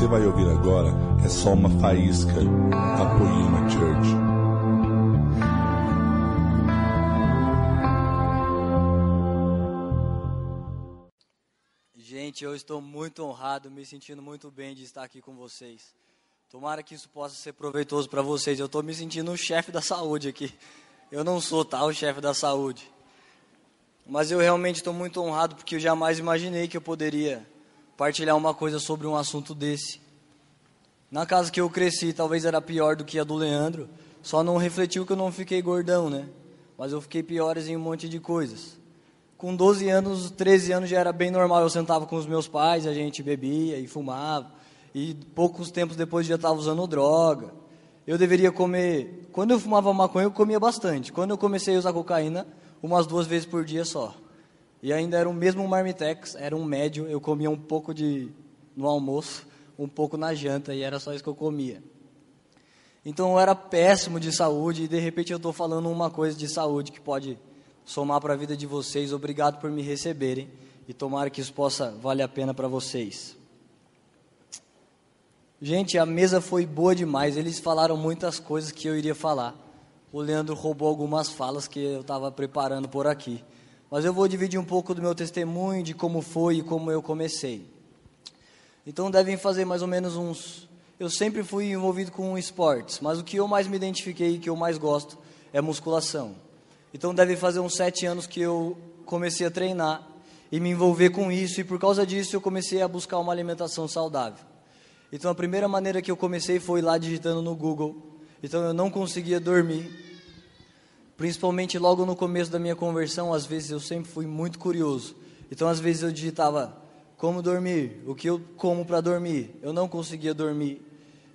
você vai ouvir agora é só uma faísca da Poema Church. Gente, eu estou muito honrado, me sentindo muito bem de estar aqui com vocês. Tomara que isso possa ser proveitoso para vocês. Eu estou me sentindo o chefe da saúde aqui. Eu não sou tal tá, chefe da saúde. Mas eu realmente estou muito honrado porque eu jamais imaginei que eu poderia partilhar uma coisa sobre um assunto desse. Na casa que eu cresci, talvez era pior do que a do Leandro, só não refletiu que eu não fiquei gordão, né? Mas eu fiquei piores em um monte de coisas. Com 12 anos, 13 anos já era bem normal, eu sentava com os meus pais, a gente bebia e fumava, e poucos tempos depois já estava usando droga. Eu deveria comer, quando eu fumava maconha eu comia bastante, quando eu comecei a usar cocaína, umas duas vezes por dia só. E ainda era o mesmo marmitex, era um médio, eu comia um pouco de no almoço, um pouco na janta, e era só isso que eu comia. Então eu era péssimo de saúde, e de repente eu estou falando uma coisa de saúde que pode somar para a vida de vocês. Obrigado por me receberem, e tomara que isso possa valer a pena para vocês. Gente, a mesa foi boa demais, eles falaram muitas coisas que eu iria falar. O Leandro roubou algumas falas que eu estava preparando por aqui. Mas eu vou dividir um pouco do meu testemunho, de como foi e como eu comecei. Então devem fazer mais ou menos uns. Eu sempre fui envolvido com esportes, mas o que eu mais me identifiquei e que eu mais gosto é musculação. Então devem fazer uns sete anos que eu comecei a treinar e me envolver com isso, e por causa disso eu comecei a buscar uma alimentação saudável. Então a primeira maneira que eu comecei foi lá digitando no Google. Então eu não conseguia dormir Principalmente logo no começo da minha conversão, às vezes eu sempre fui muito curioso. Então, às vezes eu digitava como dormir, o que eu como para dormir. Eu não conseguia dormir.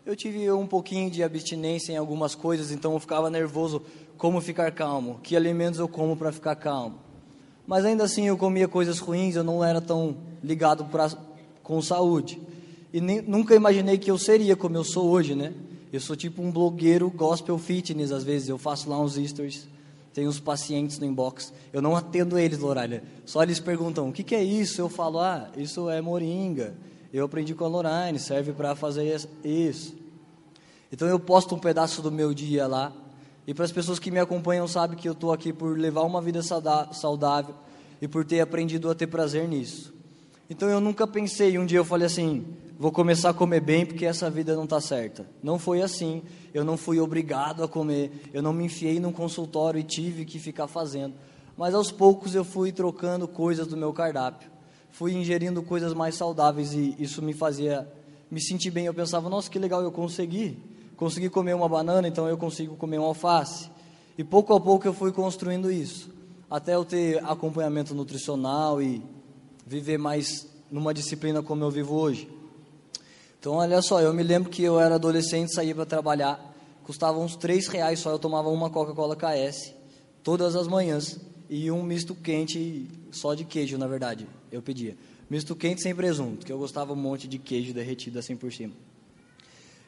Eu tive um pouquinho de abstinência em algumas coisas, então eu ficava nervoso como ficar calmo, que alimentos eu como para ficar calmo. Mas ainda assim eu comia coisas ruins, eu não era tão ligado pra, com saúde. E nem, nunca imaginei que eu seria como eu sou hoje, né? Eu sou tipo um blogueiro gospel fitness, às vezes eu faço lá uns stories tem uns pacientes no inbox, eu não atendo eles, Loralha. Só eles perguntam: o que, que é isso? Eu falo: ah, isso é moringa. Eu aprendi com a Lorraine, serve para fazer isso. Então eu posto um pedaço do meu dia lá. E para as pessoas que me acompanham, sabem que eu estou aqui por levar uma vida saudável e por ter aprendido a ter prazer nisso. Então eu nunca pensei, um dia eu falei assim, vou começar a comer bem porque essa vida não está certa. Não foi assim. Eu não fui obrigado a comer. Eu não me enfiei num consultório e tive que ficar fazendo. Mas aos poucos eu fui trocando coisas do meu cardápio. Fui ingerindo coisas mais saudáveis e isso me fazia me sentir bem. Eu pensava, nossa, que legal, eu consegui. Consegui comer uma banana, então eu consigo comer um alface. E pouco a pouco eu fui construindo isso. Até eu ter acompanhamento nutricional e viver mais numa disciplina como eu vivo hoje. Então, olha só, eu me lembro que eu era adolescente, saía para trabalhar, custava uns 3 reais só, eu tomava uma Coca-Cola KS, todas as manhãs, e um misto quente, só de queijo, na verdade, eu pedia. Misto quente sem presunto, que eu gostava um monte de queijo derretido assim por cima.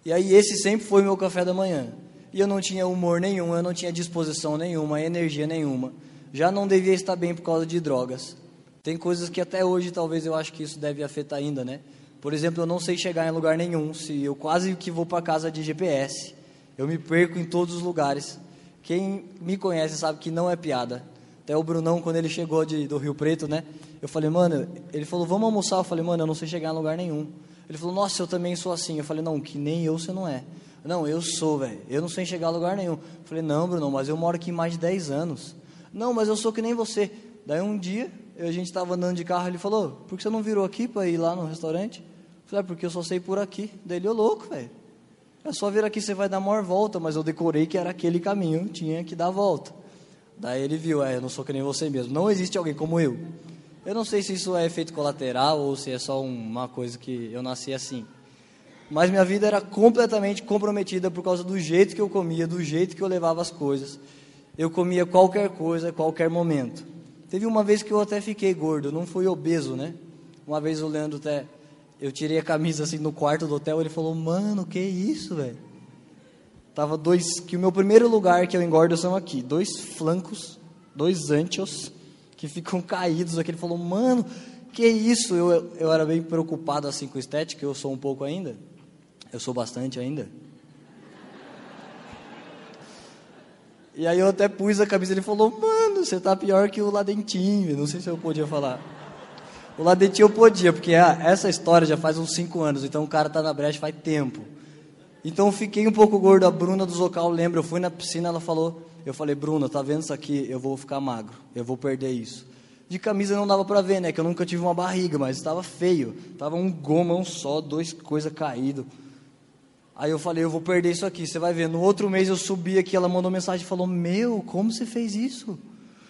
E aí esse sempre foi meu café da manhã. E eu não tinha humor nenhum, eu não tinha disposição nenhuma, energia nenhuma. Já não devia estar bem por causa de drogas. Tem coisas que até hoje talvez eu acho que isso deve afetar ainda, né? Por exemplo, eu não sei chegar em lugar nenhum. Se eu quase que vou para casa de GPS, eu me perco em todos os lugares. Quem me conhece sabe que não é piada. Até o Brunão, quando ele chegou de, do Rio Preto, né? Eu falei, mano, ele falou, vamos almoçar. Eu falei, mano, eu não sei chegar em lugar nenhum. Ele falou, nossa, eu também sou assim. Eu falei, não, que nem eu você não é. Não, eu sou, velho. Eu não sei chegar a lugar nenhum. Eu falei, não, Brunão, mas eu moro aqui mais de 10 anos. Não, mas eu sou que nem você. Daí um dia, a gente estava andando de carro, ele falou, por que você não virou aqui para ir lá no restaurante? Falei, porque eu só sei por aqui. Daí ele, ô louco, velho. É só vir aqui, você vai dar maior volta, mas eu decorei que era aquele caminho, tinha que dar a volta. Daí ele viu, é, eu não sou que nem você mesmo. Não existe alguém como eu. Eu não sei se isso é efeito colateral ou se é só uma coisa que eu nasci assim. Mas minha vida era completamente comprometida por causa do jeito que eu comia, do jeito que eu levava as coisas. Eu comia qualquer coisa, qualquer momento. Teve uma vez que eu até fiquei gordo, não fui obeso, né? Uma vez o Leandro até. Eu tirei a camisa assim no quarto do hotel, ele falou, mano, que isso, velho? Tava dois. Que o meu primeiro lugar que eu engordo são aqui, dois flancos, dois anchos, que ficam caídos aqui. Ele falou, mano, que isso? Eu, eu era bem preocupado assim com estética, eu sou um pouco ainda. Eu sou bastante ainda. E aí eu até pus a camisa, ele falou, mano, você tá pior que o Ladentinho. Não sei se eu podia falar. O Ladentinho eu podia, porque ah, essa história já faz uns 5 anos, então o cara tá na brecha faz tempo. Então eu fiquei um pouco gordo, a Bruna do Zocal lembra, eu fui na piscina, ela falou, eu falei, Bruna, tá vendo isso aqui? Eu vou ficar magro, eu vou perder isso. De camisa não dava para ver, né, que eu nunca tive uma barriga, mas estava feio. Tava um gomão só, dois coisas caído. Aí eu falei, eu vou perder isso aqui, você vai ver. No outro mês eu subi aqui, ela mandou mensagem e falou: Meu, como você fez isso?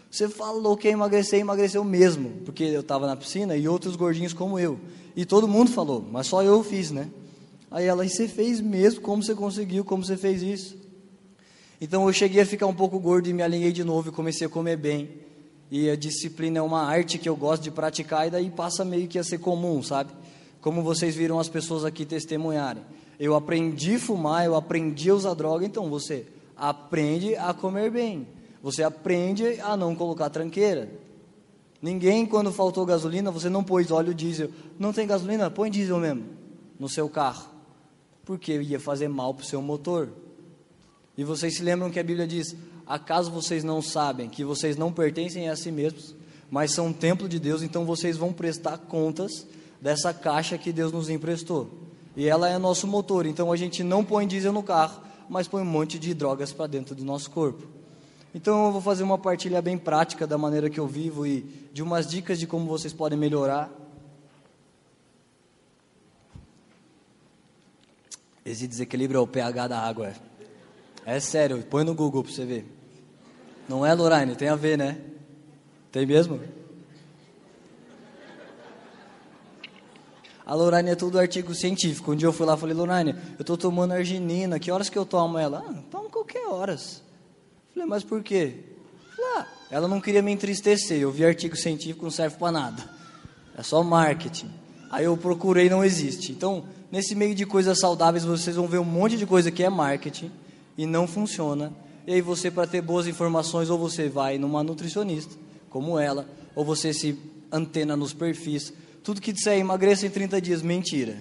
Você falou que ia emagrecer, emagreceu mesmo. Porque eu estava na piscina e outros gordinhos como eu. E todo mundo falou, mas só eu fiz, né? Aí ela, e você fez mesmo? Como você conseguiu? Como você fez isso? Então eu cheguei a ficar um pouco gordo e me alinhei de novo e comecei a comer bem. E a disciplina é uma arte que eu gosto de praticar e daí passa meio que a ser comum, sabe? Como vocês viram as pessoas aqui testemunharem. Eu aprendi a fumar, eu aprendi a usar droga, então você aprende a comer bem. Você aprende a não colocar tranqueira. Ninguém, quando faltou gasolina, você não pôs óleo diesel. Não tem gasolina? Põe diesel mesmo no seu carro. Porque ia fazer mal para o seu motor. E vocês se lembram que a Bíblia diz: Acaso vocês não sabem que vocês não pertencem a si mesmos, mas são templo de Deus, então vocês vão prestar contas dessa caixa que Deus nos emprestou. E ela é nosso motor. Então a gente não põe diesel no carro, mas põe um monte de drogas para dentro do nosso corpo. Então eu vou fazer uma partilha bem prática da maneira que eu vivo e de umas dicas de como vocês podem melhorar. Esse desequilíbrio é o pH da água. É, é sério, põe no Google para você ver. Não é, Lorraine? Tem a ver, né? Tem mesmo? A Lorane é tudo artigo científico. Um dia eu fui lá e falei, Lorane, eu estou tomando arginina, que horas que eu tomo ela? Ah, tomo qualquer horas. Falei, mas por quê? Falei, ah, ela não queria me entristecer, eu vi artigo científico, não serve para nada. É só marketing. Aí eu procurei, não existe. Então, nesse meio de coisas saudáveis, vocês vão ver um monte de coisa que é marketing e não funciona. E aí você, para ter boas informações, ou você vai numa nutricionista, como ela, ou você se antena nos perfis tudo que disser emagreça em 30 dias, mentira.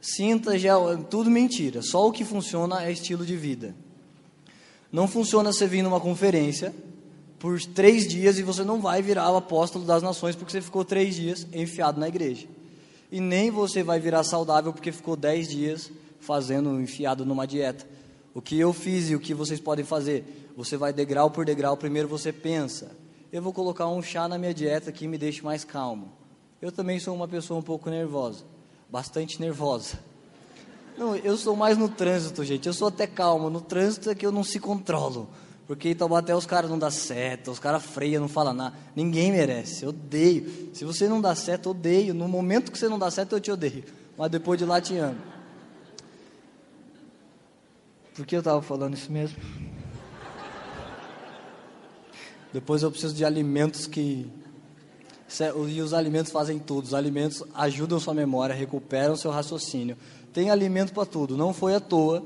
Sinta já, tudo mentira. Só o que funciona é estilo de vida. Não funciona você vir numa conferência por três dias e você não vai virar o apóstolo das nações porque você ficou três dias enfiado na igreja. E nem você vai virar saudável porque ficou dez dias fazendo enfiado numa dieta. O que eu fiz e o que vocês podem fazer? Você vai degrau por degrau. Primeiro você pensa: eu vou colocar um chá na minha dieta que me deixe mais calmo. Eu também sou uma pessoa um pouco nervosa, bastante nervosa. Não, eu sou mais no trânsito, gente. Eu sou até calmo. No trânsito é que eu não se controlo. Porque em Taubaté os caras não dão seta, os caras freiam, não falam nada. Ninguém merece. Eu odeio. Se você não dá seta, eu odeio. No momento que você não dá seta, eu te odeio. Mas depois de lá, te amo. Por que eu estava falando isso mesmo? Depois eu preciso de alimentos que e os alimentos fazem tudo. Os alimentos ajudam sua memória, recuperam seu raciocínio. Tem alimento para tudo. Não foi à toa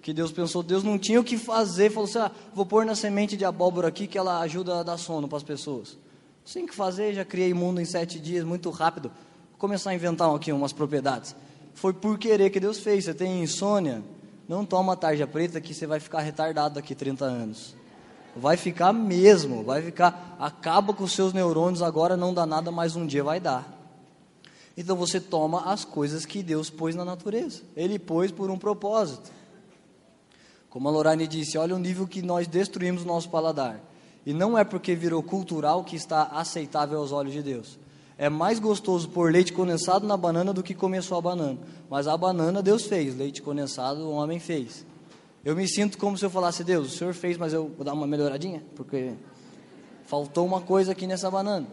que Deus pensou. Deus não tinha o que fazer. Falou assim: ah, vou pôr na semente de abóbora aqui que ela ajuda a dar sono para as pessoas. Sem que fazer, já criei mundo em sete dias, muito rápido. Vou começar a inventar aqui umas propriedades. Foi por querer que Deus fez. Você tem insônia? Não toma tarja preta que você vai ficar retardado daqui 30 anos. Vai ficar mesmo, vai ficar, acaba com os seus neurônios, agora não dá nada, mas um dia vai dar. Então você toma as coisas que Deus pôs na natureza. Ele pôs por um propósito. Como a Lorane disse, olha o nível que nós destruímos o nosso paladar. E não é porque virou cultural que está aceitável aos olhos de Deus. É mais gostoso pôr leite condensado na banana do que comer só a banana. Mas a banana Deus fez, leite condensado o homem fez. Eu me sinto como se eu falasse, Deus, o Senhor fez, mas eu vou dar uma melhoradinha, porque faltou uma coisa aqui nessa banana.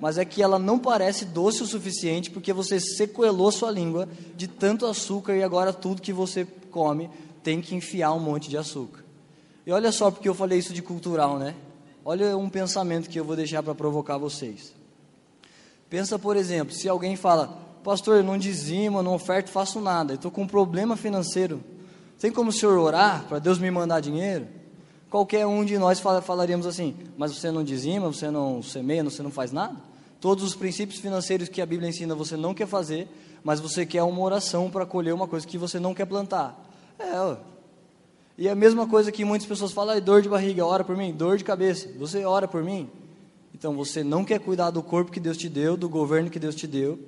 Mas é que ela não parece doce o suficiente, porque você sequelou sua língua de tanto açúcar e agora tudo que você come tem que enfiar um monte de açúcar. E olha só porque eu falei isso de cultural, né? Olha um pensamento que eu vou deixar para provocar vocês. Pensa, por exemplo, se alguém fala, pastor, eu não dizimo, não oferto, faço nada, estou com um problema financeiro. Tem como o senhor orar para Deus me mandar dinheiro? Qualquer um de nós falaríamos assim, mas você não dizima, você não semeia, você não faz nada? Todos os princípios financeiros que a Bíblia ensina você não quer fazer, mas você quer uma oração para colher uma coisa que você não quer plantar. É, ó. E a mesma coisa que muitas pessoas falam, dor de barriga, ora por mim, dor de cabeça, você ora por mim? Então você não quer cuidar do corpo que Deus te deu, do governo que Deus te deu,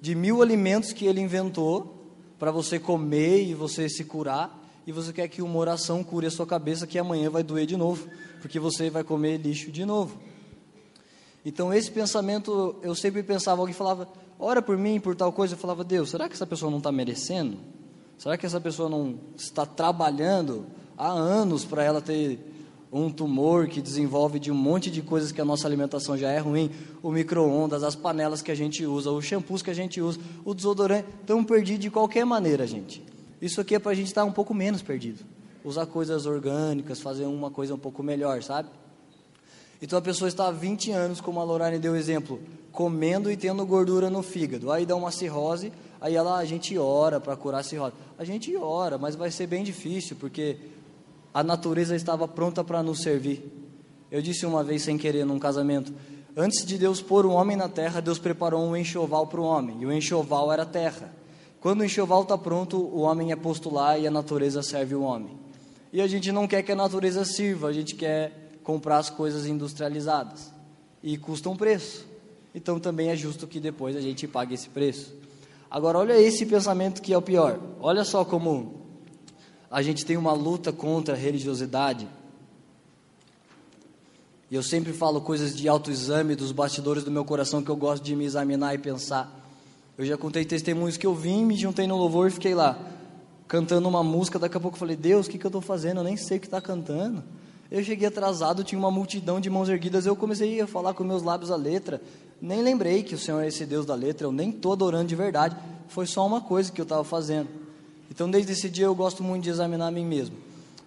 de mil alimentos que Ele inventou para você comer e você se curar, e você quer que uma oração cure a sua cabeça que amanhã vai doer de novo, porque você vai comer lixo de novo. Então esse pensamento, eu sempre pensava, alguém falava, ora por mim, por tal coisa, eu falava, Deus, será que essa pessoa não está merecendo? Será que essa pessoa não está trabalhando há anos para ela ter um tumor que desenvolve de um monte de coisas que a nossa alimentação já é ruim, o micro-ondas, as panelas que a gente usa, os shampoos que a gente usa, o desodorante, estão perdidos de qualquer maneira, gente. Isso aqui é para a gente estar um pouco menos perdido. Usar coisas orgânicas, fazer uma coisa um pouco melhor, sabe? Então a pessoa está há 20 anos, como a Lorane deu exemplo, comendo e tendo gordura no fígado. Aí dá uma cirrose, aí ela, a gente ora para curar a cirrose. A gente ora, mas vai ser bem difícil, porque a natureza estava pronta para nos servir. Eu disse uma vez sem querer num casamento, antes de Deus pôr o homem na terra, Deus preparou um enxoval para o homem, e o enxoval era a terra. Quando o enxoval está pronto, o homem é posto lá e a natureza serve o homem. E a gente não quer que a natureza sirva, a gente quer comprar as coisas industrializadas. E custa um preço. Então também é justo que depois a gente pague esse preço. Agora, olha esse pensamento que é o pior. Olha só como a gente tem uma luta contra a religiosidade. E eu sempre falo coisas de autoexame dos bastidores do meu coração que eu gosto de me examinar e pensar. Eu já contei testemunhos que eu vim, me juntei no louvor e fiquei lá, cantando uma música. Daqui a pouco eu falei, Deus, o que, que eu estou fazendo? Eu nem sei o que está cantando. Eu cheguei atrasado, tinha uma multidão de mãos erguidas. Eu comecei a falar com meus lábios a letra. Nem lembrei que o Senhor é esse Deus da letra. Eu nem estou adorando de verdade. Foi só uma coisa que eu estava fazendo. Então, desde esse dia, eu gosto muito de examinar a mim mesmo.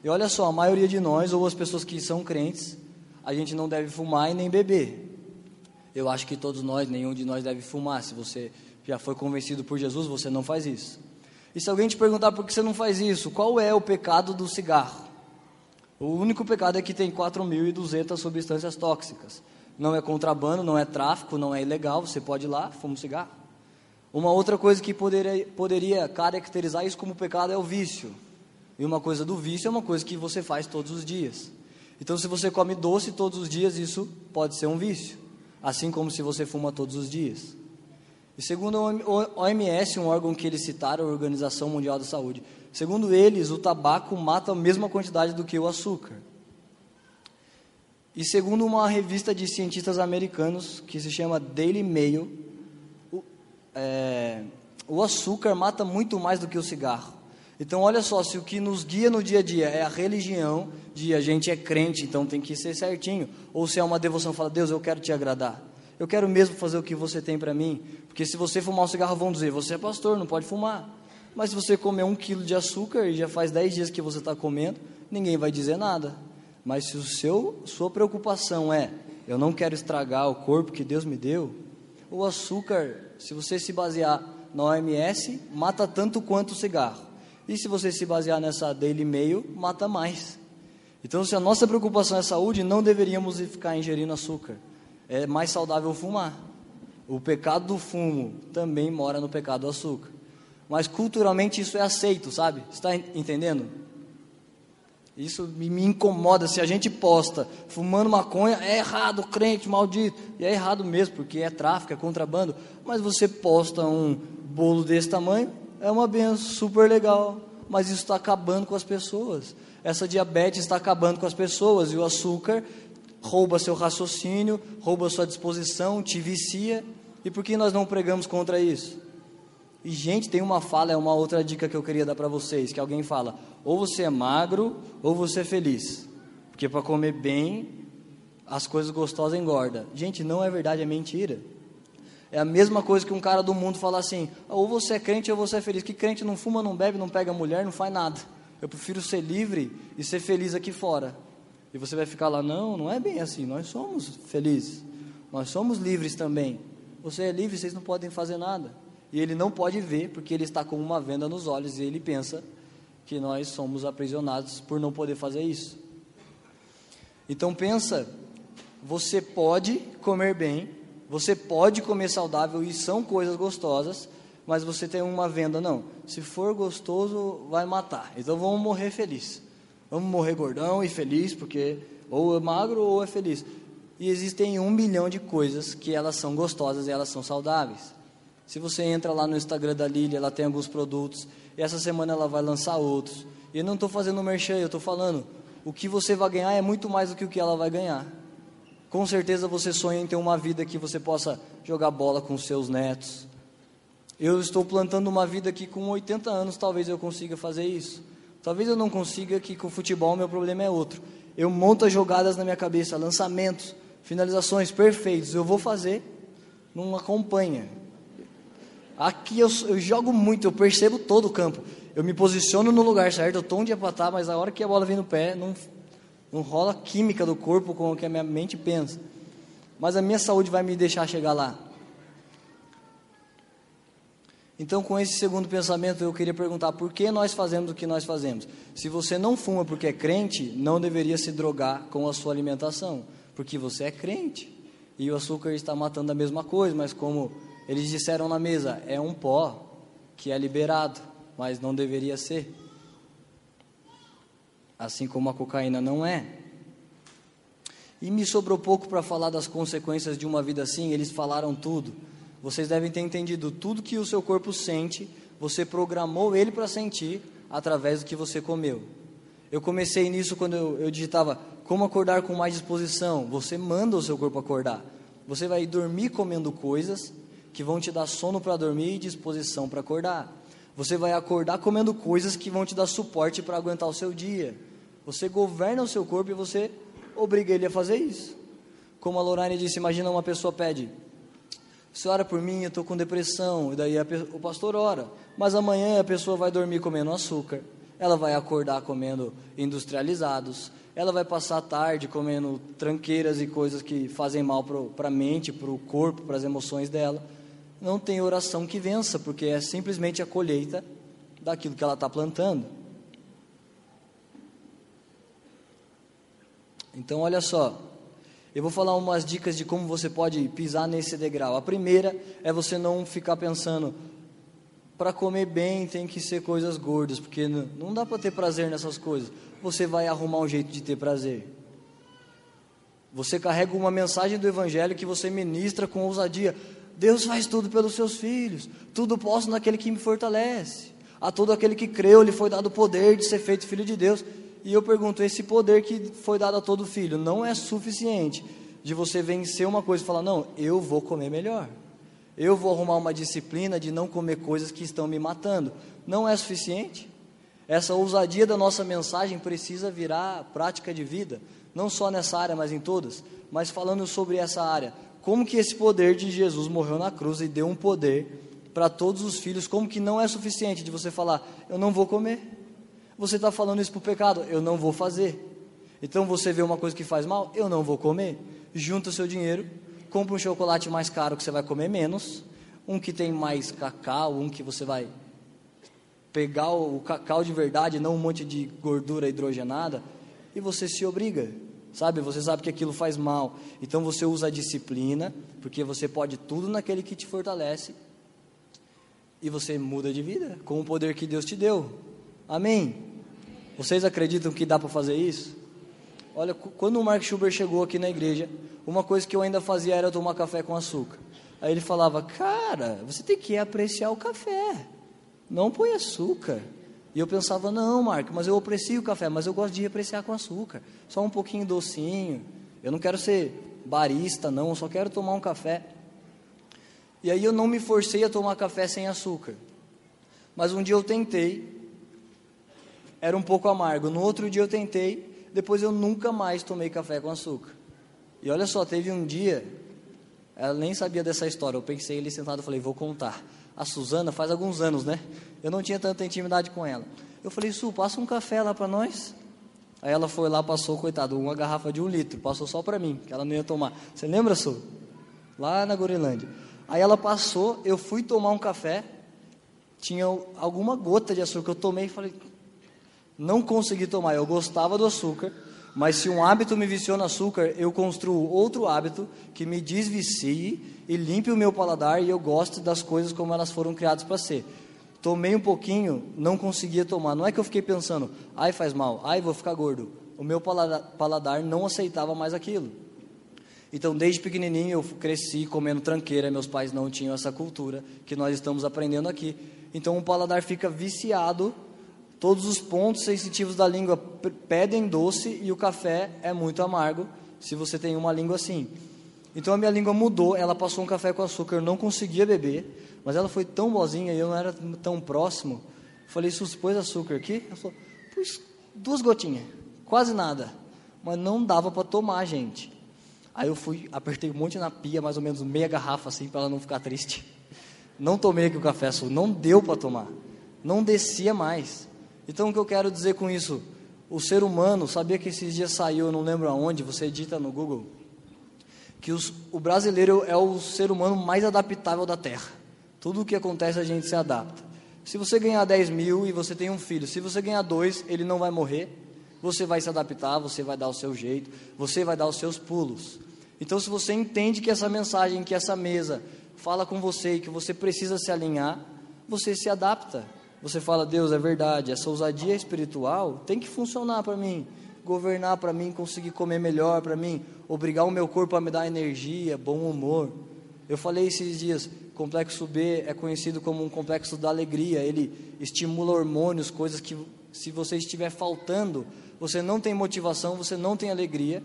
E olha só, a maioria de nós, ou as pessoas que são crentes, a gente não deve fumar e nem beber. Eu acho que todos nós, nenhum de nós deve fumar. Se você já foi convencido por Jesus, você não faz isso. E se alguém te perguntar por que você não faz isso, qual é o pecado do cigarro? O único pecado é que tem 4.200 substâncias tóxicas. Não é contrabando, não é tráfico, não é ilegal, você pode ir lá, fuma um cigarro. Uma outra coisa que poderia, poderia caracterizar isso como pecado é o vício. E uma coisa do vício é uma coisa que você faz todos os dias. Então, se você come doce todos os dias, isso pode ser um vício. Assim como se você fuma todos os dias. E segundo o OMS, um órgão que eles citaram, a Organização Mundial da Saúde, segundo eles, o tabaco mata a mesma quantidade do que o açúcar. E segundo uma revista de cientistas americanos que se chama Daily Mail, é, o açúcar mata muito mais do que o cigarro. Então, olha só, se o que nos guia no dia a dia é a religião, de a gente é crente, então tem que ser certinho, ou se é uma devoção, fala, Deus, eu quero te agradar. Eu quero mesmo fazer o que você tem para mim, porque se você fumar um cigarro, vão dizer, você é pastor, não pode fumar. Mas se você comer um quilo de açúcar e já faz dez dias que você está comendo, ninguém vai dizer nada. Mas se o seu, sua preocupação é, eu não quero estragar o corpo que Deus me deu, o açúcar, se você se basear na OMS, mata tanto quanto o cigarro. E se você se basear nessa Daily Mail, mata mais. Então, se a nossa preocupação é saúde, não deveríamos ficar ingerindo açúcar. É mais saudável fumar. O pecado do fumo também mora no pecado do açúcar. Mas culturalmente isso é aceito, sabe? Está entendendo? Isso me incomoda. Se a gente posta fumando maconha, é errado, crente, maldito. E é errado mesmo, porque é tráfico, é contrabando. Mas você posta um bolo desse tamanho, é uma benção super legal. Mas isso está acabando com as pessoas. Essa diabetes está acabando com as pessoas. E o açúcar rouba seu raciocínio, rouba sua disposição, te vicia. E por que nós não pregamos contra isso? E, gente, tem uma fala, é uma outra dica que eu queria dar para vocês: que alguém fala, ou você é magro, ou você é feliz. Porque para comer bem, as coisas gostosas engorda. Gente, não é verdade, é mentira. É a mesma coisa que um cara do mundo falar assim: ou você é crente ou você é feliz. Que crente não fuma, não bebe, não pega mulher, não faz nada. Eu prefiro ser livre e ser feliz aqui fora. E você vai ficar lá: não, não é bem assim. Nós somos felizes. Nós somos livres também. Você é livre, vocês não podem fazer nada. E ele não pode ver porque ele está com uma venda nos olhos e ele pensa que nós somos aprisionados por não poder fazer isso. Então pensa, você pode comer bem, Você pode comer saudável e são coisas gostosas, mas você tem uma venda, não. Se for gostoso, vai matar. Então vamos morrer feliz. Vamos morrer gordão e feliz, porque ou é magro ou é feliz. E existem um milhão de coisas que elas são gostosas e elas são saudáveis. Se você entra lá no Instagram da Lili, ela tem alguns produtos. E essa semana ela vai lançar outros. E eu não estou fazendo merchan, eu estou falando. O que você vai ganhar é muito mais do que o que ela vai ganhar. Com certeza você sonha em ter uma vida que você possa jogar bola com seus netos. Eu estou plantando uma vida que com 80 anos talvez eu consiga fazer isso. Talvez eu não consiga, que com futebol meu problema é outro. Eu monto as jogadas na minha cabeça, lançamentos, finalizações perfeitos. Eu vou fazer, não acompanha. Aqui eu, eu jogo muito, eu percebo todo o campo. Eu me posiciono no lugar certo, eu estou onde é para estar, mas a hora que a bola vem no pé, não, não rola química do corpo com o que a minha mente pensa. Mas a minha saúde vai me deixar chegar lá. Então, com esse segundo pensamento, eu queria perguntar por que nós fazemos o que nós fazemos. Se você não fuma porque é crente, não deveria se drogar com a sua alimentação, porque você é crente. E o açúcar está matando a mesma coisa, mas como eles disseram na mesa, é um pó que é liberado, mas não deveria ser assim como a cocaína não é. E me sobrou pouco para falar das consequências de uma vida assim, eles falaram tudo. Vocês devem ter entendido tudo que o seu corpo sente, você programou ele para sentir através do que você comeu. Eu comecei nisso quando eu, eu digitava como acordar com mais disposição. Você manda o seu corpo acordar. Você vai dormir comendo coisas que vão te dar sono para dormir e disposição para acordar. Você vai acordar comendo coisas que vão te dar suporte para aguentar o seu dia. Você governa o seu corpo e você obriga ele a fazer isso. Como a Lorraine disse, imagina uma pessoa pede, você ora por mim, eu estou com depressão, e daí a, o pastor ora. Mas amanhã a pessoa vai dormir comendo açúcar, ela vai acordar comendo industrializados, ela vai passar a tarde comendo tranqueiras e coisas que fazem mal para a mente, para o corpo, para as emoções dela. Não tem oração que vença, porque é simplesmente a colheita daquilo que ela está plantando. Então, olha só, eu vou falar umas dicas de como você pode pisar nesse degrau. A primeira é você não ficar pensando, para comer bem tem que ser coisas gordas, porque não dá para ter prazer nessas coisas. Você vai arrumar um jeito de ter prazer. Você carrega uma mensagem do Evangelho que você ministra com ousadia. Deus faz tudo pelos seus filhos, tudo posso naquele que me fortalece. A todo aquele que creu, lhe foi dado o poder de ser feito filho de Deus. E eu pergunto: esse poder que foi dado a todo filho não é suficiente de você vencer uma coisa e falar, não, eu vou comer melhor. Eu vou arrumar uma disciplina de não comer coisas que estão me matando. Não é suficiente? Essa ousadia da nossa mensagem precisa virar prática de vida, não só nessa área, mas em todas. Mas falando sobre essa área, como que esse poder de Jesus morreu na cruz e deu um poder para todos os filhos, como que não é suficiente de você falar, eu não vou comer. Você está falando isso para o pecado? Eu não vou fazer. Então você vê uma coisa que faz mal? Eu não vou comer. Junta o seu dinheiro, compra um chocolate mais caro que você vai comer menos, um que tem mais cacau, um que você vai pegar o cacau de verdade, não um monte de gordura hidrogenada, e você se obriga, sabe? Você sabe que aquilo faz mal. Então você usa a disciplina, porque você pode tudo naquele que te fortalece, e você muda de vida com o poder que Deus te deu. Amém? Vocês acreditam que dá para fazer isso? Olha, quando o Mark Schubert chegou aqui na igreja, uma coisa que eu ainda fazia era tomar café com açúcar. Aí ele falava, cara, você tem que apreciar o café, não põe açúcar. E eu pensava, não, Marco, mas eu aprecio o café, mas eu gosto de apreciar com açúcar, só um pouquinho docinho. Eu não quero ser barista, não, eu só quero tomar um café. E aí eu não me forcei a tomar café sem açúcar. Mas um dia eu tentei, era um pouco amargo. No outro dia eu tentei, depois eu nunca mais tomei café com açúcar. E olha só, teve um dia, ela nem sabia dessa história, eu pensei ali sentado, falei, vou contar. A Suzana faz alguns anos, né? Eu não tinha tanta intimidade com ela. Eu falei, Su, passa um café lá para nós. Aí ela foi lá, passou, coitado, uma garrafa de um litro, passou só para mim, que ela não ia tomar. Você lembra, Su? Lá na Gorilândia. Aí ela passou, eu fui tomar um café, tinha alguma gota de açúcar, eu tomei e falei, não consegui tomar. Eu gostava do açúcar, Mas se um hábito me viciou no açúcar, eu construo outro hábito que me desvicie e limpe o meu paladar e eu gosto das coisas como elas foram criadas para ser. Tomei um pouquinho, não conseguia tomar. Não é que eu fiquei pensando, ai faz mal, ai vou ficar gordo. O meu paladar não aceitava mais aquilo. Então, desde pequenininho, eu cresci comendo tranqueira. Meus pais não tinham essa cultura que nós estamos aprendendo aqui. Então, o paladar fica viciado. Todos os pontos sensitivos da língua pedem doce e o café é muito amargo, se você tem uma língua assim. Então, a minha língua mudou. Ela passou um café com açúcar. Eu não conseguia beber, mas ela foi tão boazinha e eu não era tão próximo. Falei, Sus, pôs açúcar aqui? Ela falou, pus duas gotinhas, quase nada. Mas não dava para tomar, gente. Aí eu fui, apertei um monte na pia, mais ou menos meia garrafa assim, para ela não ficar triste. Não tomei aqui o café, não deu para tomar. Não descia mais. Então o que eu quero dizer com isso? O ser humano, sabia que esses dias saiu, eu não lembro aonde, você edita no Google, que os, o brasileiro é o ser humano mais adaptável da Terra. Tudo o que acontece a gente se adapta. Se você ganhar 10 mil e você tem um filho, se você ganhar dois, ele não vai morrer, você vai se adaptar, você vai dar o seu jeito, você vai dar os seus pulos. Então, se você entende que essa mensagem, que essa mesa fala com você e que você precisa se alinhar, você se adapta. Você fala, Deus, é verdade, essa ousadia espiritual tem que funcionar para mim, governar para mim, conseguir comer melhor para mim, obrigar o meu corpo a me dar energia, bom humor. Eu falei esses dias, complexo B é conhecido como um complexo da alegria, ele estimula hormônios, coisas que se você estiver faltando, você não tem motivação, você não tem alegria,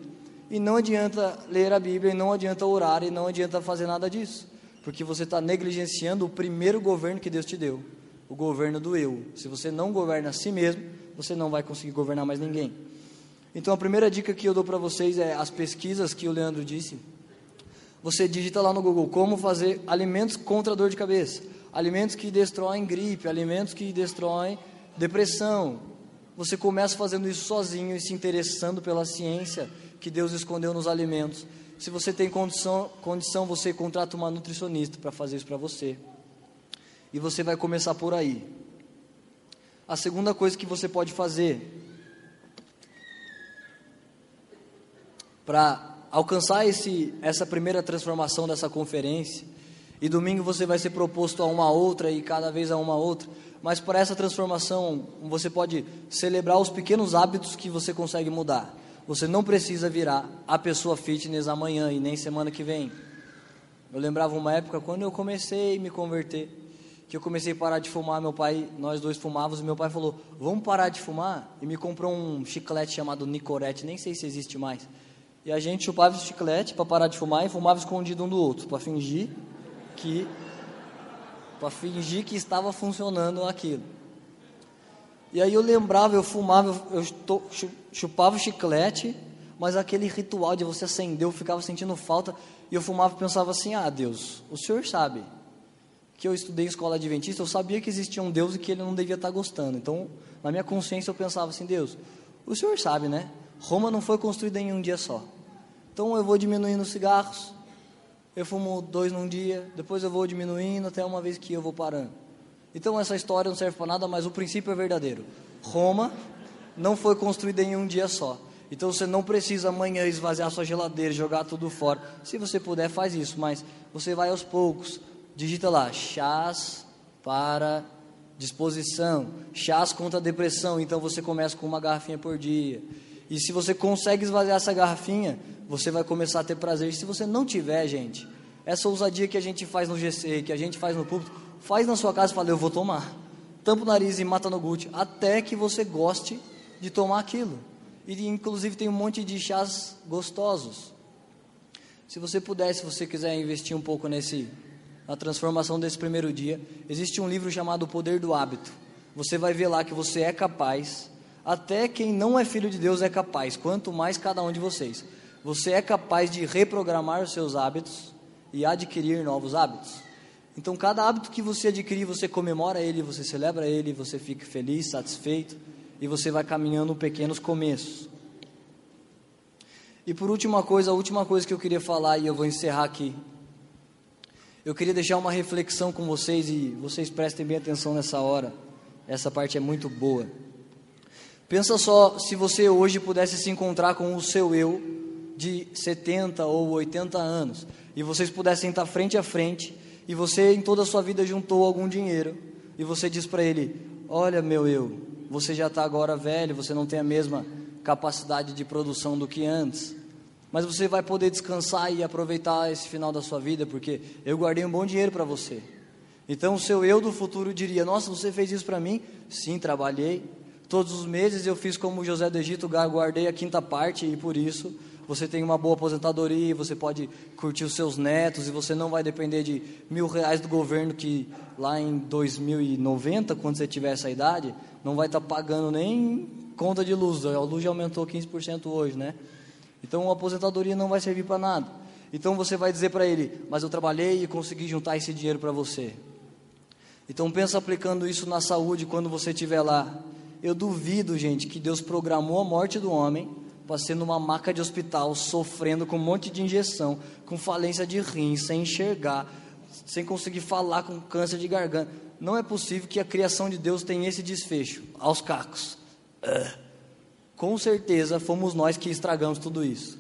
e não adianta ler a Bíblia, e não adianta orar, e não adianta fazer nada disso, porque você está negligenciando o primeiro governo que Deus te deu, o governo do eu. Se você não governa a si mesmo, você não vai conseguir governar mais ninguém. Então a primeira dica que eu dou para vocês é as pesquisas que o Leandro disse. Você digita lá no Google como fazer alimentos contra dor de cabeça, alimentos que destroem gripe, alimentos que destroem depressão. Você começa fazendo isso sozinho e se interessando pela ciência que Deus escondeu nos alimentos. Se você tem condição, condição você contrata uma nutricionista para fazer isso para você. E você vai começar por aí. A segunda coisa que você pode fazer para alcançar esse, essa primeira transformação dessa conferência, e domingo você vai ser proposto a uma outra e cada vez a uma outra, mas para essa transformação você pode celebrar os pequenos hábitos que você consegue mudar. Você não precisa virar a pessoa fitness amanhã e nem semana que vem. Eu lembrava uma época quando eu comecei a me converter, que eu comecei a parar de fumar, meu pai, nós dois fumávamos, e meu pai falou: "Vamos parar de fumar?" E me comprou um chiclete chamado Nicorette, nem sei se existe mais. E a gente chupava esse chiclete para parar de fumar e fumava escondido um do outro, para fingir que para fingir que estava funcionando aquilo. E aí eu lembrava, eu fumava, eu chupava o chiclete, mas aquele ritual de você acender, eu ficava sentindo falta, e eu fumava e pensava assim: ah, Deus, o Senhor sabe que eu estudei em escola adventista, eu sabia que existia um Deus e que ele não devia estar gostando. Então, na minha consciência, eu pensava assim: Deus, o Senhor sabe, né? Roma não foi construída em um dia só. Então, eu vou diminuindo os cigarros, eu fumo dois num dia, depois eu vou diminuindo até uma vez que eu vou parando. Então essa história não serve para nada, mas o princípio é verdadeiro. Roma não foi construída em um dia só. Então você não precisa amanhã esvaziar sua geladeira, jogar tudo fora. Se você puder, faz isso, mas você vai aos poucos. Digita lá, chás para disposição, chás contra a depressão. Então você começa com uma garrafinha por dia. E se você consegue esvaziar essa garrafinha, você vai começar a ter prazer. E se você não tiver, gente, essa ousadia que a gente faz no GC, que a gente faz no público, faz na sua casa e fala, eu vou tomar. Tampa o nariz e mata no guti, até que você goste de tomar aquilo. E inclusive tem um monte de chás gostosos. Se você puder, se você quiser investir um pouco nesse na transformação desse primeiro dia, existe um livro chamado O Poder do Hábito. Você vai ver lá que você é capaz, até quem não é filho de Deus é capaz, quanto mais cada um de vocês. Você é capaz de reprogramar os seus hábitos e adquirir novos hábitos. Então, cada hábito que você adquirir, você comemora ele, você celebra ele, você fica feliz, satisfeito e você vai caminhando pequenos começos. E por última coisa, a última coisa que eu queria falar e eu vou encerrar aqui. Eu queria deixar uma reflexão com vocês e vocês prestem bem atenção nessa hora. Essa parte é muito boa. Pensa só se você hoje pudesse se encontrar com o seu eu de 70 ou 80 anos e vocês pudessem estar frente a frente e você em toda a sua vida juntou algum dinheiro e você diz para ele: Olha, meu eu, você já está agora velho, você não tem a mesma capacidade de produção do que antes, mas você vai poder descansar e aproveitar esse final da sua vida porque eu guardei um bom dinheiro para você. Então o seu eu do futuro diria: Nossa, você fez isso para mim? Sim, trabalhei. Todos os meses eu fiz como José do Egito, guardei a quinta parte e por isso você tem uma boa aposentadoria, você pode curtir os seus netos e você não vai depender de mil reais do governo que lá em 2090, quando você tiver essa idade, não vai estar tá pagando nem conta de luz. A luz já aumentou 15% hoje, né? Então a aposentadoria não vai servir para nada. Então você vai dizer para ele, mas eu trabalhei e consegui juntar esse dinheiro para você. Então pensa aplicando isso na saúde quando você estiver lá. Eu duvido, gente, que Deus programou a morte do homem para ser numa maca de hospital, sofrendo com um monte de injeção, com falência de rins, sem enxergar, sem conseguir falar, com câncer de garganta. Não é possível que a criação de Deus tenha esse desfecho, aos cacos. Uh. Com certeza fomos nós que estragamos tudo isso.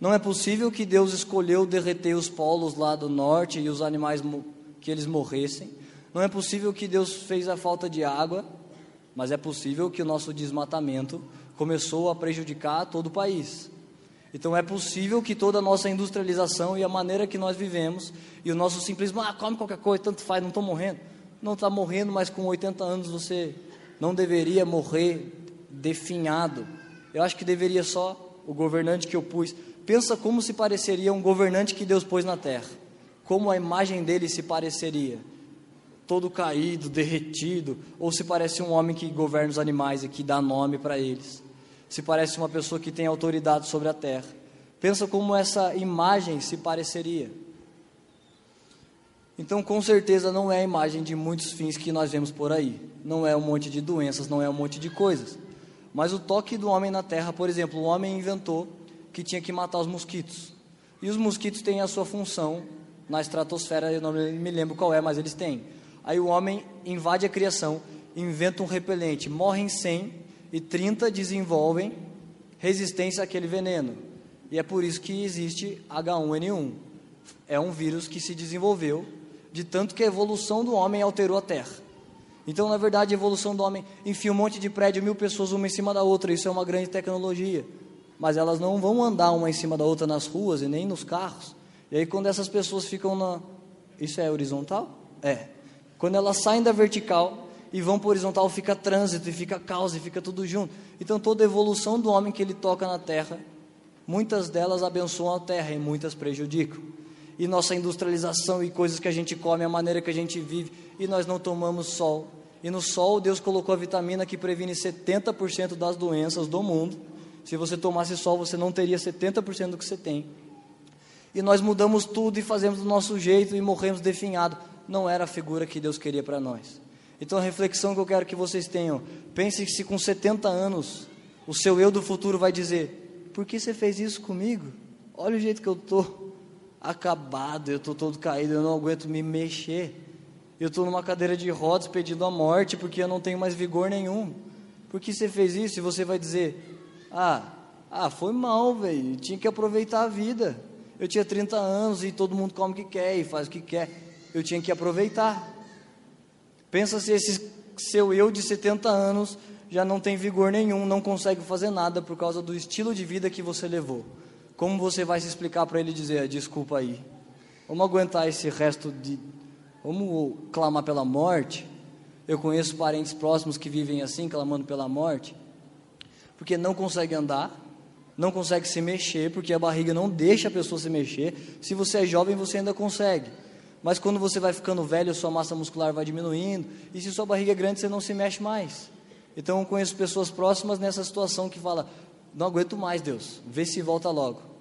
Não é possível que Deus escolheu derreter os polos lá do norte e os animais que eles morressem. Não é possível que Deus fez a falta de água, mas é possível que o nosso desmatamento começou a prejudicar todo o país. Então é possível que toda a nossa industrialização e a maneira que nós vivemos e o nosso simplismo, ah, come qualquer coisa, tanto faz, não estou morrendo. Não está morrendo, mas com 80 anos você não deveria morrer definhado. Eu acho que deveria só o governante que eu pus. Pensa como se pareceria um governante que Deus pôs na terra. Como a imagem dele se pareceria. Todo caído, derretido, ou se parece um homem que governa os animais e que dá nome para eles se parece uma pessoa que tem autoridade sobre a terra. Pensa como essa imagem se pareceria. Então, com certeza, não é a imagem de muitos fins que nós vemos por aí. Não é um monte de doenças, não é um monte de coisas. Mas o toque do homem na terra, por exemplo, o homem inventou que tinha que matar os mosquitos. E os mosquitos têm a sua função na estratosfera, eu não me lembro qual é, mas eles têm. Aí o homem invade a criação, inventa um repelente, morrem 100 e 30 desenvolvem resistência àquele veneno. E é por isso que existe H1N1. É um vírus que se desenvolveu de tanto que a evolução do homem alterou a Terra. Então, na verdade, a evolução do homem enfia um monte de prédio, mil pessoas uma em cima da outra. Isso é uma grande tecnologia. Mas elas não vão andar uma em cima da outra nas ruas e nem nos carros. E aí, quando essas pessoas ficam na. Isso é horizontal? É. Quando elas saem da vertical, e vão para o horizontal, fica trânsito, e fica caos, e fica tudo junto. Então toda a evolução do homem que ele toca na terra, muitas delas abençoam a terra e muitas prejudicam. E nossa industrialização e coisas que a gente come, a maneira que a gente vive, e nós não tomamos sol. E no sol Deus colocou a vitamina que previne 70% das doenças do mundo. Se você tomasse sol, você não teria 70% do que você tem. E nós mudamos tudo e fazemos do nosso jeito e morremos definhados. Não era a figura que Deus queria para nós. Então a reflexão que eu quero que vocês tenham, pense que se com 70 anos o seu eu do futuro vai dizer: "Por que você fez isso comigo? Olha o jeito que eu tô acabado, eu tô todo caído, eu não aguento me mexer. Eu estou numa cadeira de rodas pedindo a morte porque eu não tenho mais vigor nenhum. Por que você fez isso?" E você vai dizer: "Ah, ah, foi mal, velho. Tinha que aproveitar a vida. Eu tinha 30 anos e todo mundo come o que quer e faz o que quer. Eu tinha que aproveitar." Pensa se esse seu eu de 70 anos já não tem vigor nenhum, não consegue fazer nada por causa do estilo de vida que você levou. Como você vai se explicar para ele dizer, desculpa aí, vamos aguentar esse resto de. Vamos clamar pela morte? Eu conheço parentes próximos que vivem assim, clamando pela morte, porque não consegue andar, não consegue se mexer, porque a barriga não deixa a pessoa se mexer. Se você é jovem, você ainda consegue. Mas quando você vai ficando velho, sua massa muscular vai diminuindo, e se sua barriga é grande, você não se mexe mais. Então eu conheço pessoas próximas nessa situação que fala: "Não aguento mais, Deus. Vê se volta logo".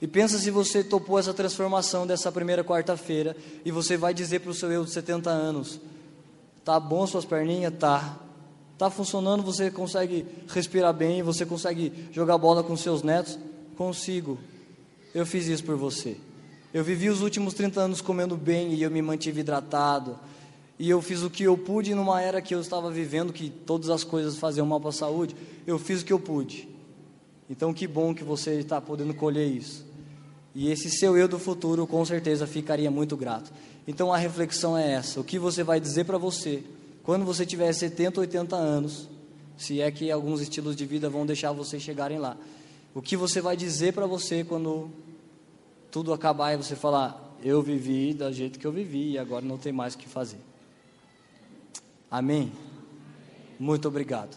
E pensa se você topou essa transformação dessa primeira quarta-feira e você vai dizer para o seu eu de 70 anos: "Tá bom suas perninhas? Tá. Tá funcionando, você consegue respirar bem, você consegue jogar bola com seus netos? Consigo. Eu fiz isso por você. Eu vivi os últimos 30 anos comendo bem e eu me mantive hidratado. E eu fiz o que eu pude numa era que eu estava vivendo, que todas as coisas faziam mal para a saúde. Eu fiz o que eu pude. Então, que bom que você está podendo colher isso. E esse seu eu do futuro, com certeza, ficaria muito grato. Então, a reflexão é essa: o que você vai dizer para você quando você tiver 70, 80 anos, se é que alguns estilos de vida vão deixar você chegarem lá. O que você vai dizer para você quando tudo acabar e você falar: Eu vivi do jeito que eu vivi e agora não tem mais o que fazer. Amém? Muito obrigado.